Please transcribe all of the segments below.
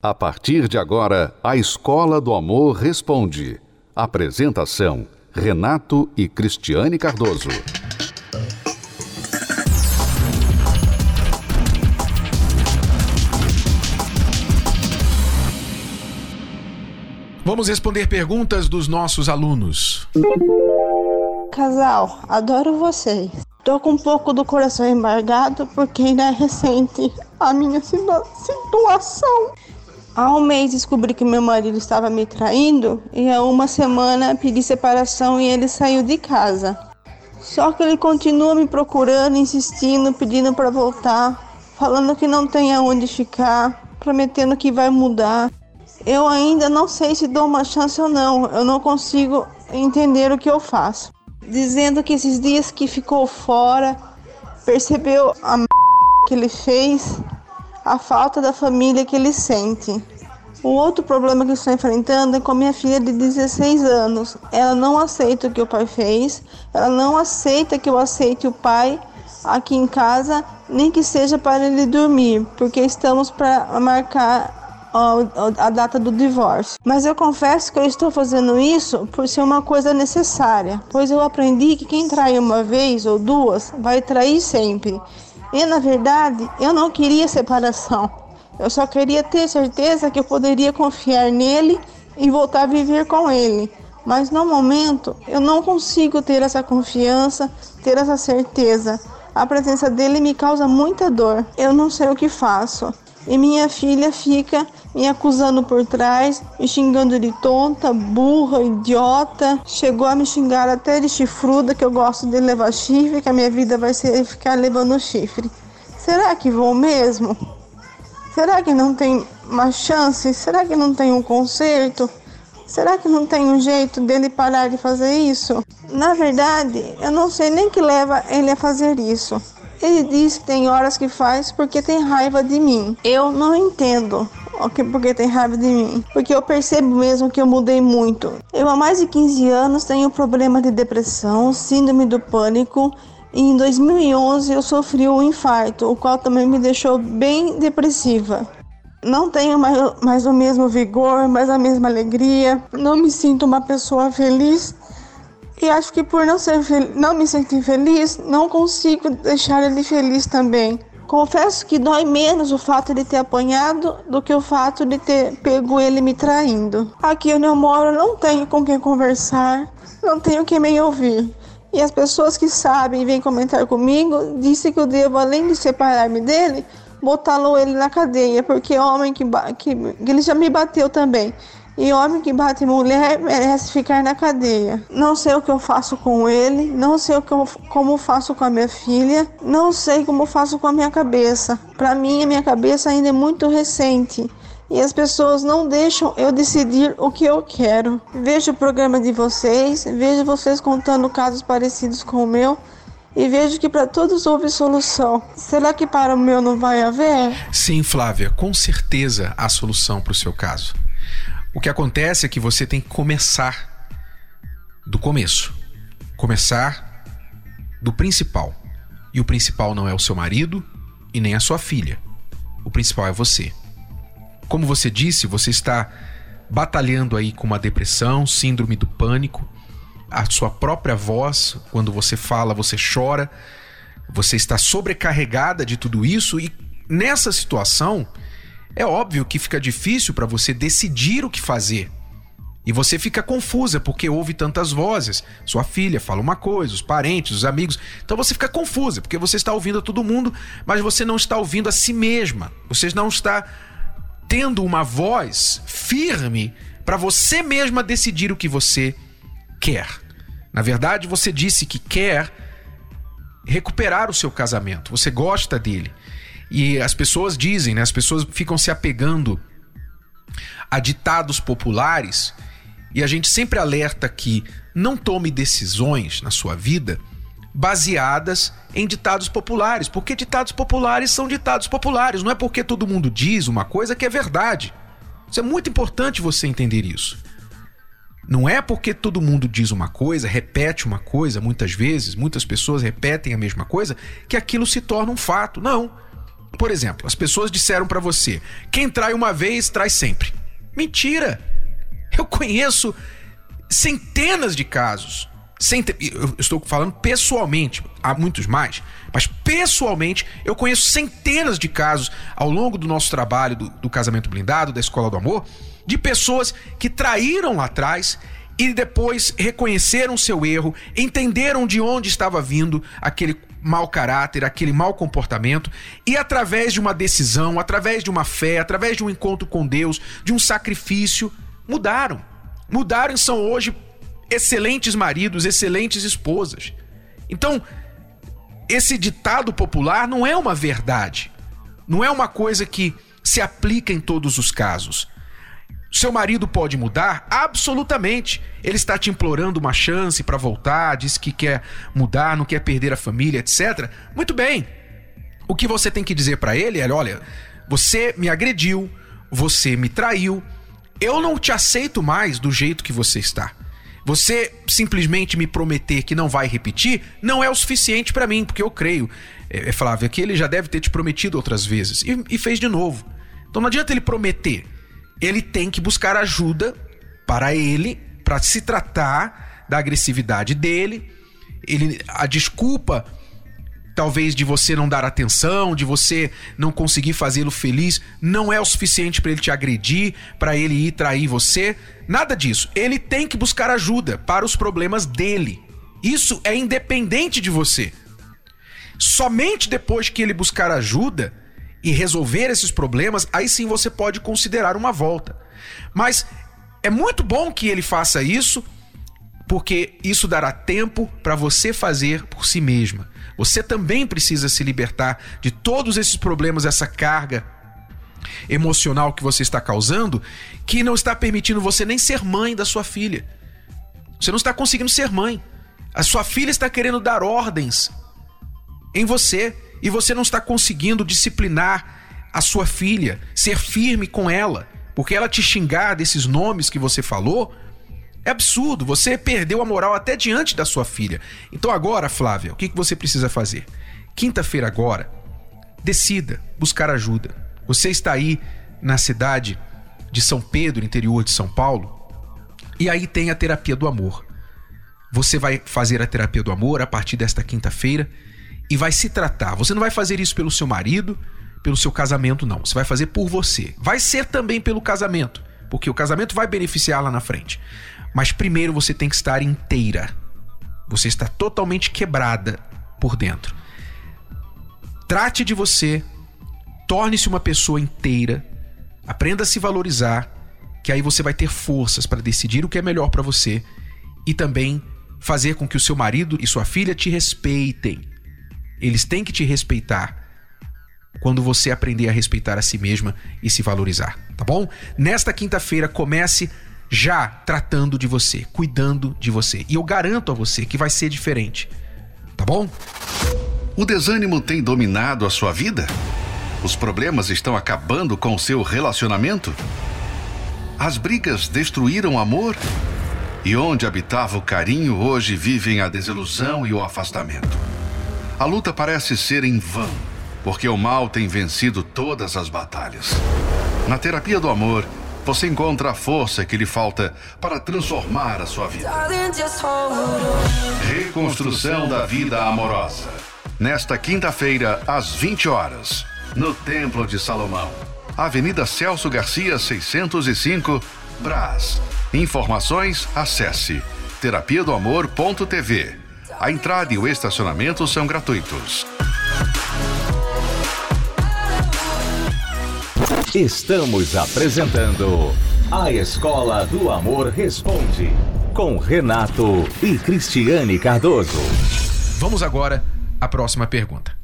A partir de agora, a Escola do Amor Responde. Apresentação: Renato e Cristiane Cardoso. Vamos responder perguntas dos nossos alunos. Casal, adoro vocês. Tô com um pouco do coração embargado porque ainda é recente a minha situação. Há um mês descobri que meu marido estava me traindo e há uma semana pedi separação e ele saiu de casa. Só que ele continua me procurando, insistindo, pedindo para voltar, falando que não tem aonde ficar, prometendo que vai mudar. Eu ainda não sei se dou uma chance ou não, eu não consigo entender o que eu faço. Dizendo que esses dias que ficou fora, percebeu a m... que ele fez a falta da família que ele sente. O outro problema que estou enfrentando é com minha filha de 16 anos. Ela não aceita o que o pai fez, ela não aceita que eu aceite o pai aqui em casa, nem que seja para ele dormir, porque estamos para marcar a data do divórcio. Mas eu confesso que eu estou fazendo isso por ser uma coisa necessária, pois eu aprendi que quem trai uma vez ou duas vai trair sempre. E na verdade, eu não queria separação. Eu só queria ter certeza que eu poderia confiar nele e voltar a viver com ele. Mas no momento, eu não consigo ter essa confiança, ter essa certeza. A presença dele me causa muita dor. Eu não sei o que faço. E minha filha fica me acusando por trás, me xingando de tonta, burra, idiota. Chegou a me xingar até de chifruda, que eu gosto de levar chifre, que a minha vida vai ser ficar levando chifre. Será que vou mesmo? Será que não tem uma chance? Será que não tem um conserto? Será que não tem um jeito dele parar de fazer isso? Na verdade, eu não sei nem que leva ele a fazer isso. Ele diz que tem horas que faz porque tem raiva de mim. Eu não entendo porque tem raiva de mim. Porque eu percebo mesmo que eu mudei muito. Eu há mais de 15 anos tenho problema de depressão, síndrome do pânico. Em 2011 eu sofri um infarto, o qual também me deixou bem depressiva. Não tenho mais, mais o mesmo vigor, mais a mesma alegria. Não me sinto uma pessoa feliz. E acho que por não, ser não me sentir feliz, não consigo deixar ele feliz também. Confesso que dói menos o fato de ter apanhado do que o fato de ter pego ele me traindo. Aqui onde eu moro não tenho com quem conversar, não tenho quem me ouvir. E as pessoas que sabem e vêm comentar comigo dizem que eu devo, além de separar-me dele, botá-lo ele na cadeia, porque homem que, que, que ele já me bateu também. E homem que bate mulher merece ficar na cadeia. Não sei o que eu faço com ele, não sei o que eu, como faço com a minha filha, não sei como faço com a minha cabeça. Para mim, a minha cabeça ainda é muito recente e as pessoas não deixam eu decidir o que eu quero. Vejo o programa de vocês, vejo vocês contando casos parecidos com o meu e vejo que para todos houve solução. Será que para o meu não vai haver? Sim, Flávia, com certeza há solução para o seu caso. O que acontece é que você tem que começar do começo. Começar do principal. E o principal não é o seu marido e nem a sua filha. O principal é você. Como você disse, você está batalhando aí com uma depressão, síndrome do pânico. A sua própria voz, quando você fala, você chora. Você está sobrecarregada de tudo isso e nessa situação, é óbvio que fica difícil para você decidir o que fazer. E você fica confusa porque ouve tantas vozes. Sua filha fala uma coisa, os parentes, os amigos. Então você fica confusa porque você está ouvindo a todo mundo, mas você não está ouvindo a si mesma. Você não está tendo uma voz firme para você mesma decidir o que você quer. Na verdade, você disse que quer recuperar o seu casamento. Você gosta dele. E as pessoas dizem, né? As pessoas ficam se apegando a ditados populares e a gente sempre alerta que não tome decisões na sua vida baseadas em ditados populares, porque ditados populares são ditados populares, não é porque todo mundo diz uma coisa que é verdade. Isso é muito importante você entender isso. Não é porque todo mundo diz uma coisa, repete uma coisa, muitas vezes, muitas pessoas repetem a mesma coisa, que aquilo se torna um fato. Não. por exemplo, as pessoas disseram para você: quem trai uma vez, trai sempre. Mentira! Eu conheço centenas de casos. Cent... Eu estou falando pessoalmente, há muitos mais, mas pessoalmente eu conheço centenas de casos ao longo do nosso trabalho do, do casamento blindado, da escola do amor, de pessoas que traíram lá atrás e depois reconheceram seu erro, entenderam de onde estava vindo aquele mau caráter, aquele mau comportamento, e através de uma decisão, através de uma fé, através de um encontro com Deus, de um sacrifício, mudaram. Mudaram e são hoje excelentes maridos, excelentes esposas. Então, esse ditado popular não é uma verdade. Não é uma coisa que se aplica em todos os casos. Seu marido pode mudar? Absolutamente. Ele está te implorando uma chance para voltar, diz que quer mudar, não quer perder a família, etc. Muito bem. O que você tem que dizer para ele é: olha, você me agrediu, você me traiu, eu não te aceito mais do jeito que você está. Você simplesmente me prometer que não vai repetir não é o suficiente para mim, porque eu creio, é, é, que ele já deve ter te prometido outras vezes e, e fez de novo. Então não adianta ele prometer ele tem que buscar ajuda para ele, para se tratar da agressividade dele. Ele, a desculpa, talvez, de você não dar atenção, de você não conseguir fazê-lo feliz, não é o suficiente para ele te agredir, para ele ir trair você. Nada disso. Ele tem que buscar ajuda para os problemas dele. Isso é independente de você. Somente depois que ele buscar ajuda e resolver esses problemas, aí sim você pode considerar uma volta. Mas é muito bom que ele faça isso, porque isso dará tempo para você fazer por si mesma. Você também precisa se libertar de todos esses problemas, essa carga emocional que você está causando, que não está permitindo você nem ser mãe da sua filha. Você não está conseguindo ser mãe. A sua filha está querendo dar ordens em você e você não está conseguindo disciplinar a sua filha, ser firme com ela, porque ela te xingar desses nomes que você falou, é absurdo. Você perdeu a moral até diante da sua filha. Então agora, Flávia, o que você precisa fazer? Quinta-feira agora, decida buscar ajuda. Você está aí na cidade de São Pedro, interior de São Paulo, e aí tem a terapia do amor. Você vai fazer a terapia do amor a partir desta quinta-feira e vai se tratar. Você não vai fazer isso pelo seu marido, pelo seu casamento, não. Você vai fazer por você. Vai ser também pelo casamento, porque o casamento vai beneficiar lá na frente. Mas primeiro você tem que estar inteira. Você está totalmente quebrada por dentro. Trate de você, torne-se uma pessoa inteira, aprenda a se valorizar, que aí você vai ter forças para decidir o que é melhor para você e também fazer com que o seu marido e sua filha te respeitem. Eles têm que te respeitar quando você aprender a respeitar a si mesma e se valorizar, tá bom? Nesta quinta-feira comece já tratando de você, cuidando de você. E eu garanto a você que vai ser diferente. Tá bom? O desânimo tem dominado a sua vida? Os problemas estão acabando com o seu relacionamento? As brigas destruíram o amor? E onde habitava o carinho, hoje vivem a desilusão e o afastamento. A luta parece ser em vão, porque o mal tem vencido todas as batalhas. Na terapia do amor, você encontra a força que lhe falta para transformar a sua vida. Reconstrução da vida amorosa. Nesta quinta-feira, às 20 horas, no Templo de Salomão. Avenida Celso Garcia, 605, Brás. Informações, acesse terapia do amor.tv a entrada e o estacionamento são gratuitos. Estamos apresentando A Escola do Amor Responde, com Renato e Cristiane Cardoso. Vamos agora à próxima pergunta.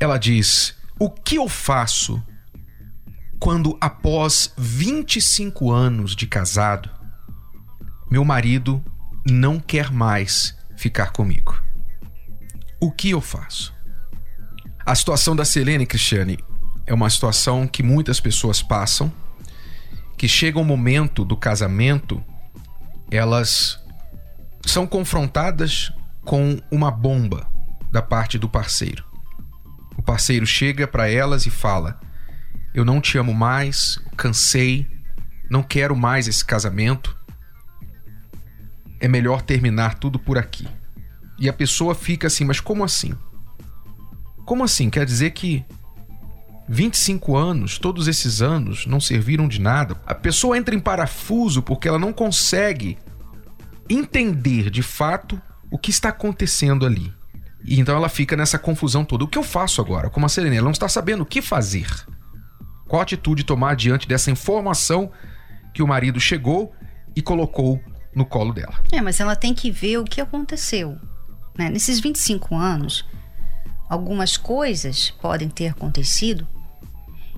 Ela diz: O que eu faço quando, após 25 anos de casado, meu marido não quer mais ficar comigo. O que eu faço? A situação da Selene Cristiane é uma situação que muitas pessoas passam, que chega um momento do casamento, elas são confrontadas com uma bomba da parte do parceiro. parceiro chega para elas e fala: Eu não te amo mais, cansei, não quero mais esse casamento. É melhor terminar tudo por aqui. E a pessoa fica assim: Mas como assim? Como assim? Quer dizer que 25 anos, todos esses anos não serviram de nada. A pessoa entra em parafuso porque ela não consegue entender de fato o que está acontecendo ali. E então ela fica nessa confusão toda. O que eu faço agora? Como a Serena, ela não está sabendo o que fazer. Qual atitude tomar diante dessa informação que o marido chegou e colocou no colo dela? É, mas ela tem que ver o que aconteceu. Né? Nesses 25 anos, algumas coisas podem ter acontecido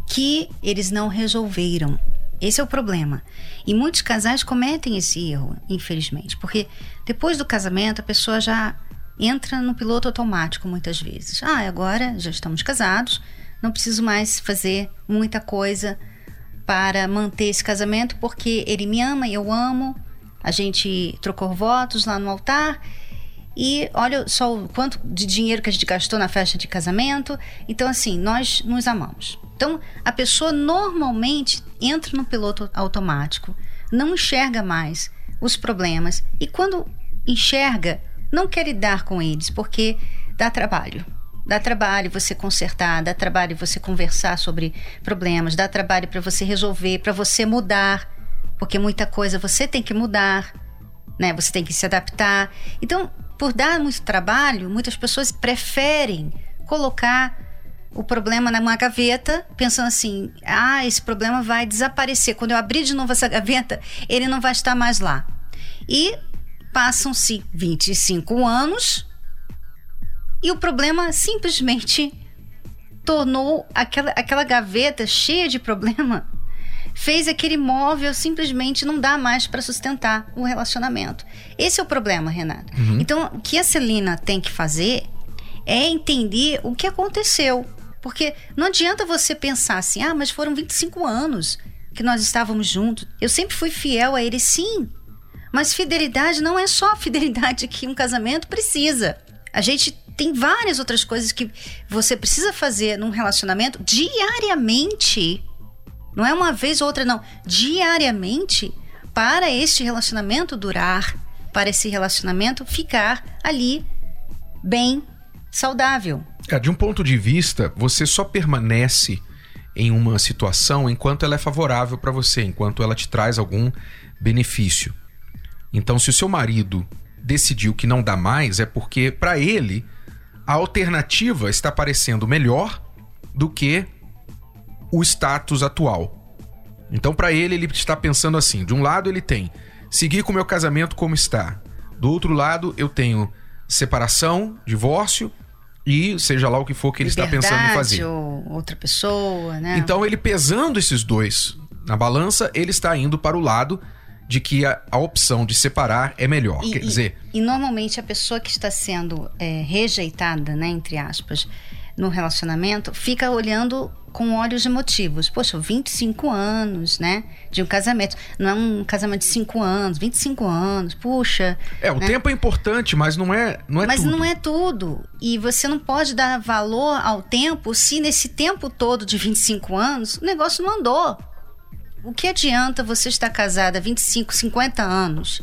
que eles não resolveram. Esse é o problema. E muitos casais cometem esse erro, infelizmente, porque depois do casamento a pessoa já entra no piloto automático muitas vezes. Ah, agora já estamos casados, não preciso mais fazer muita coisa para manter esse casamento porque ele me ama e eu amo. A gente trocou votos lá no altar e olha só o quanto de dinheiro que a gente gastou na festa de casamento. Então, assim, nós nos amamos. Então, a pessoa normalmente entra no piloto automático, não enxerga mais os problemas e quando enxerga, não quer lidar com eles porque dá trabalho. Dá trabalho você consertar, dá trabalho você conversar sobre problemas, dá trabalho para você resolver, para você mudar, porque muita coisa você tem que mudar, né? Você tem que se adaptar. Então, por dar muito trabalho, muitas pessoas preferem colocar o problema numa gaveta, pensando assim: ah, esse problema vai desaparecer. Quando eu abrir de novo essa gaveta, ele não vai estar mais lá. E passam-se 25 anos e o problema simplesmente tornou aquela, aquela gaveta cheia de problema fez aquele móvel simplesmente não dar mais para sustentar o relacionamento. Esse é o problema, Renato. Uhum. Então, o que a Celina tem que fazer é entender o que aconteceu. Porque não adianta você pensar assim, ah, mas foram 25 anos que nós estávamos juntos. Eu sempre fui fiel a ele, sim. Mas fidelidade não é só a fidelidade que um casamento precisa. A gente tem várias outras coisas que você precisa fazer num relacionamento diariamente não é uma vez ou outra, não. Diariamente, para este relacionamento durar, para esse relacionamento ficar ali bem saudável. É, de um ponto de vista, você só permanece em uma situação enquanto ela é favorável para você, enquanto ela te traz algum benefício. Então, se o seu marido decidiu que não dá mais, é porque para ele a alternativa está parecendo melhor do que o status atual. Então, para ele, ele está pensando assim: de um lado, ele tem seguir com o meu casamento como está, do outro lado, eu tenho separação, divórcio e seja lá o que for que ele Liberdade, está pensando em fazer. Ou outra pessoa, né? Então, ele pesando esses dois na balança, ele está indo para o lado de que a, a opção de separar é melhor. E, Quer dizer. E, e, normalmente a pessoa que está sendo é, rejeitada, né, entre aspas, no relacionamento, fica olhando com olhos emotivos. Poxa, 25 anos, né? De um casamento. Não é um casamento de 5 anos, 25 anos, puxa. É, o né? tempo é importante, mas não é, não é mas tudo. Mas não é tudo. E você não pode dar valor ao tempo se nesse tempo todo de 25 anos o negócio não andou. O que adianta você estar casada há 25, 50 anos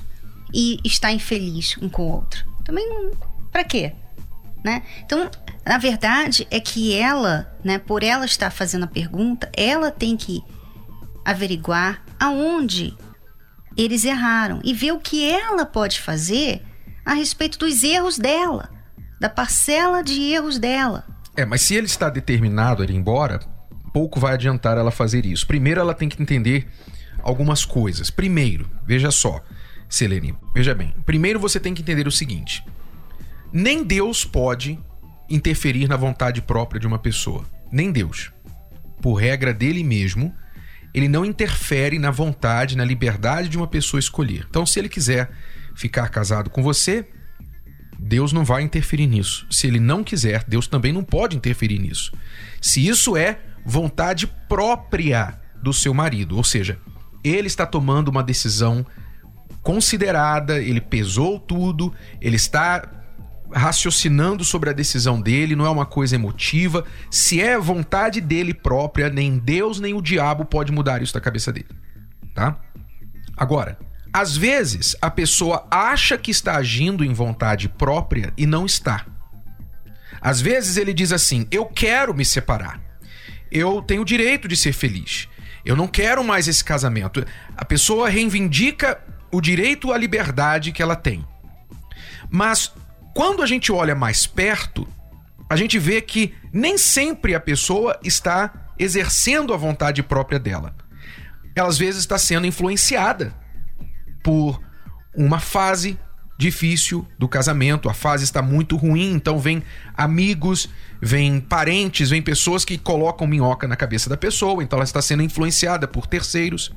e estar infeliz um com o outro? Também não. Pra quê? Né? Então, na verdade, é que ela, né, por ela estar fazendo a pergunta, ela tem que averiguar aonde eles erraram e ver o que ela pode fazer a respeito dos erros dela, da parcela de erros dela. É, mas se ele está determinado a ir embora, pouco vai adiantar ela fazer isso. Primeiro, ela tem que entender algumas coisas. Primeiro, veja só, Selene, veja bem. Primeiro, você tem que entender o seguinte: nem Deus pode interferir na vontade própria de uma pessoa. Nem Deus. Por regra dele mesmo, ele não interfere na vontade, na liberdade de uma pessoa escolher. Então, se ele quiser ficar casado com você, Deus não vai interferir nisso. Se ele não quiser, Deus também não pode interferir nisso. Se isso é vontade própria do seu marido, ou seja, ele está tomando uma decisão considerada, ele pesou tudo, ele está raciocinando sobre a decisão dele, não é uma coisa emotiva. Se é vontade dele própria, nem Deus nem o diabo pode mudar isso da cabeça dele, tá? Agora, às vezes a pessoa acha que está agindo em vontade própria e não está. Às vezes ele diz assim: "Eu quero me separar. Eu tenho o direito de ser feliz. Eu não quero mais esse casamento". A pessoa reivindica o direito à liberdade que ela tem. Mas quando a gente olha mais perto, a gente vê que nem sempre a pessoa está exercendo a vontade própria dela. Ela às vezes está sendo influenciada por uma fase difícil do casamento, a fase está muito ruim, então vem amigos, vem parentes, vem pessoas que colocam minhoca na cabeça da pessoa, então ela está sendo influenciada por terceiros.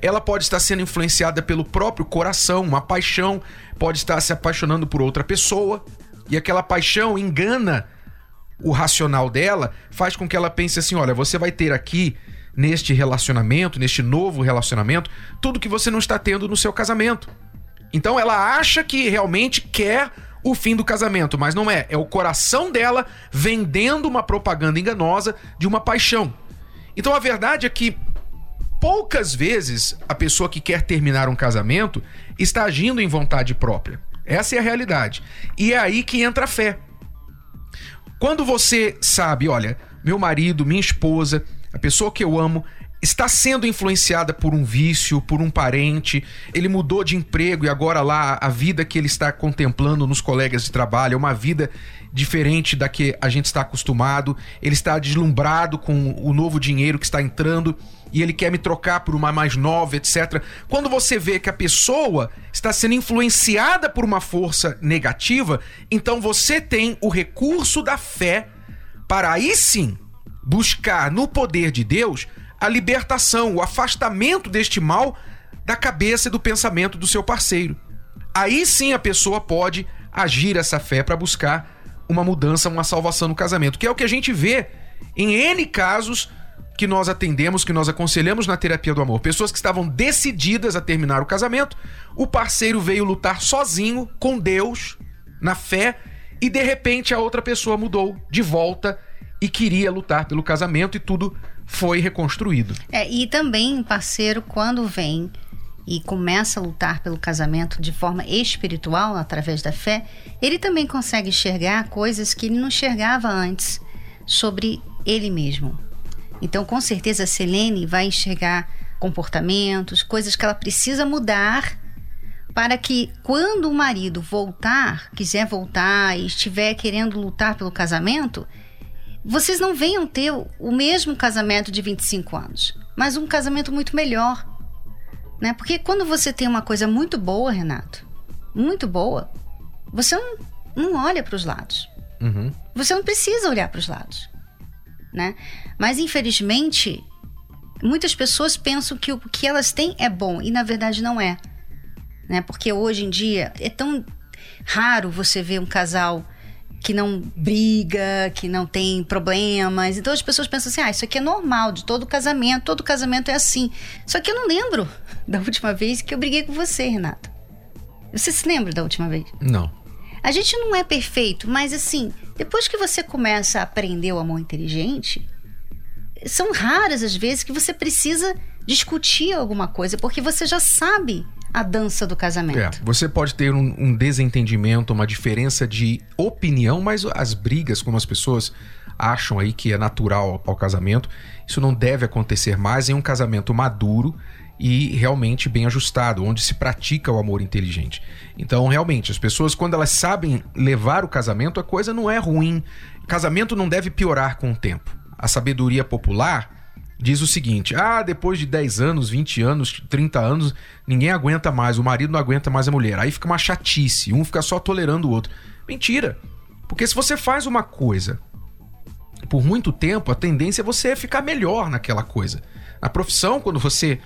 Ela pode estar sendo influenciada pelo próprio coração, uma paixão, pode estar se apaixonando por outra pessoa, e aquela paixão engana o racional dela, faz com que ela pense assim: olha, você vai ter aqui neste relacionamento, neste novo relacionamento, tudo que você não está tendo no seu casamento. Então ela acha que realmente quer o fim do casamento, mas não é. É o coração dela vendendo uma propaganda enganosa de uma paixão. Então a verdade é que poucas vezes a pessoa que quer terminar um casamento está agindo em vontade própria. Essa é a realidade. E é aí que entra a fé. Quando você sabe, olha, meu marido, minha esposa, a pessoa que eu amo, está sendo influenciada por um vício, por um parente, ele mudou de emprego e agora lá a vida que ele está contemplando nos colegas de trabalho é uma vida diferente da que a gente está acostumado, ele está deslumbrado com o novo dinheiro que está entrando e ele quer me trocar por uma mais nova, etc. Quando você vê que a pessoa está sendo influenciada por uma força negativa, então você tem o recurso da fé para aí sim buscar no poder de Deus a libertação, o afastamento deste mal da cabeça e do pensamento do seu parceiro. Aí sim a pessoa pode agir essa fé para buscar uma mudança, uma salvação no casamento, que é o que a gente vê em N casos que nós atendemos, que nós aconselhamos na terapia do amor. Pessoas que estavam decididas a terminar o casamento, o parceiro veio lutar sozinho com Deus, na fé, e de repente a outra pessoa mudou de volta e queria lutar pelo casamento e tudo foi reconstruído. É, e também, parceiro, quando vem e começa a lutar pelo casamento de forma espiritual, através da fé, ele também consegue enxergar coisas que ele não enxergava antes sobre ele mesmo. Então, com certeza, a Selene vai enxergar comportamentos, coisas que ela precisa mudar para que quando o marido voltar, quiser voltar e estiver querendo lutar pelo casamento, vocês não venham ter o mesmo casamento de 25 anos, mas um casamento muito melhor. Né? Porque quando você tem uma coisa muito boa, Renato, muito boa, você não, não olha para os lados. Uhum. Você não precisa olhar para os lados. Né? Mas infelizmente, muitas pessoas pensam que o que elas têm é bom e na verdade não é. Né? Porque hoje em dia é tão raro você ver um casal que não briga, que não tem problemas. Então as pessoas pensam assim: ah, isso aqui é normal de todo casamento, todo casamento é assim. Só que eu não lembro da última vez que eu briguei com você, Renato. Você se lembra da última vez? Não. A gente não é perfeito, mas assim, depois que você começa a aprender o amor inteligente, são raras as vezes que você precisa discutir alguma coisa, porque você já sabe a dança do casamento. É, você pode ter um, um, desentendimento, uma diferença de opinião, mas as brigas, como as pessoas acham aí que é natural ao casamento, isso não deve acontecer mais em um casamento maduro e realmente bem ajustado, onde se pratica o amor inteligente. Então, realmente, as pessoas, quando elas sabem levar o casamento, a coisa não é ruim. Casamento não deve piorar com o tempo. A sabedoria popular diz o seguinte: ah, depois de 10 anos, 20 anos, 30 anos, ninguém aguenta mais, o marido não aguenta mais a mulher. Aí fica uma chatice, um fica só tolerando o outro. Mentira! Porque se você faz uma coisa por muito tempo, a tendência é você ficar melhor naquela coisa. Na profissão, quando você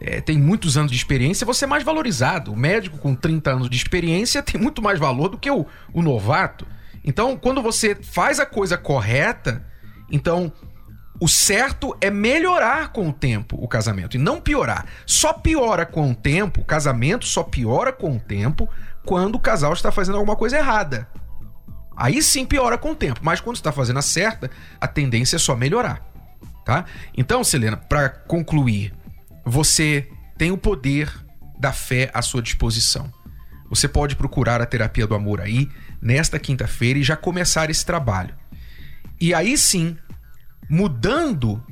é, tem muitos anos de experiência, você é mais valorizado. O médico com 30 anos de experiência tem muito mais valor do que o, o novato. Então, quando você faz a coisa correta, então o certo é melhorar com o tempo o casamento e não piorar. Só piora com o tempo, o casamento só piora com o tempo quando o casal está fazendo alguma coisa errada. Aí sim piora com o tempo, mas quando está fazendo a certa, a tendência é só melhorar, tá? Então, Selena, para concluir, você tem o poder da fé à sua disposição. Você pode procurar a terapia do amor aí nesta quinta-feira e já começar esse trabalho. E aí sim, mudando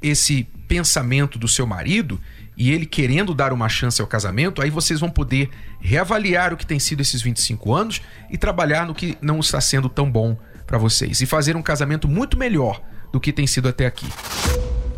esse pensamento do seu marido e ele querendo dar uma chance ao casamento, aí vocês vão poder reavaliar o que tem sido esses 25 anos e trabalhar no que não está sendo tão bom para vocês e fazer um casamento muito melhor do que tem sido até aqui.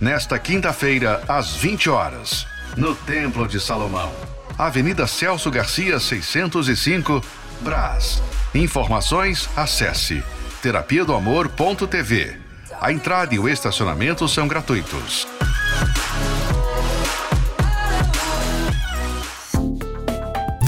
Nesta quinta-feira, às 20 horas, no Templo de Salomão. Avenida Celso Garcia, 605, Brás. Informações, acesse terapia do amor.tv. A entrada e o estacionamento são gratuitos.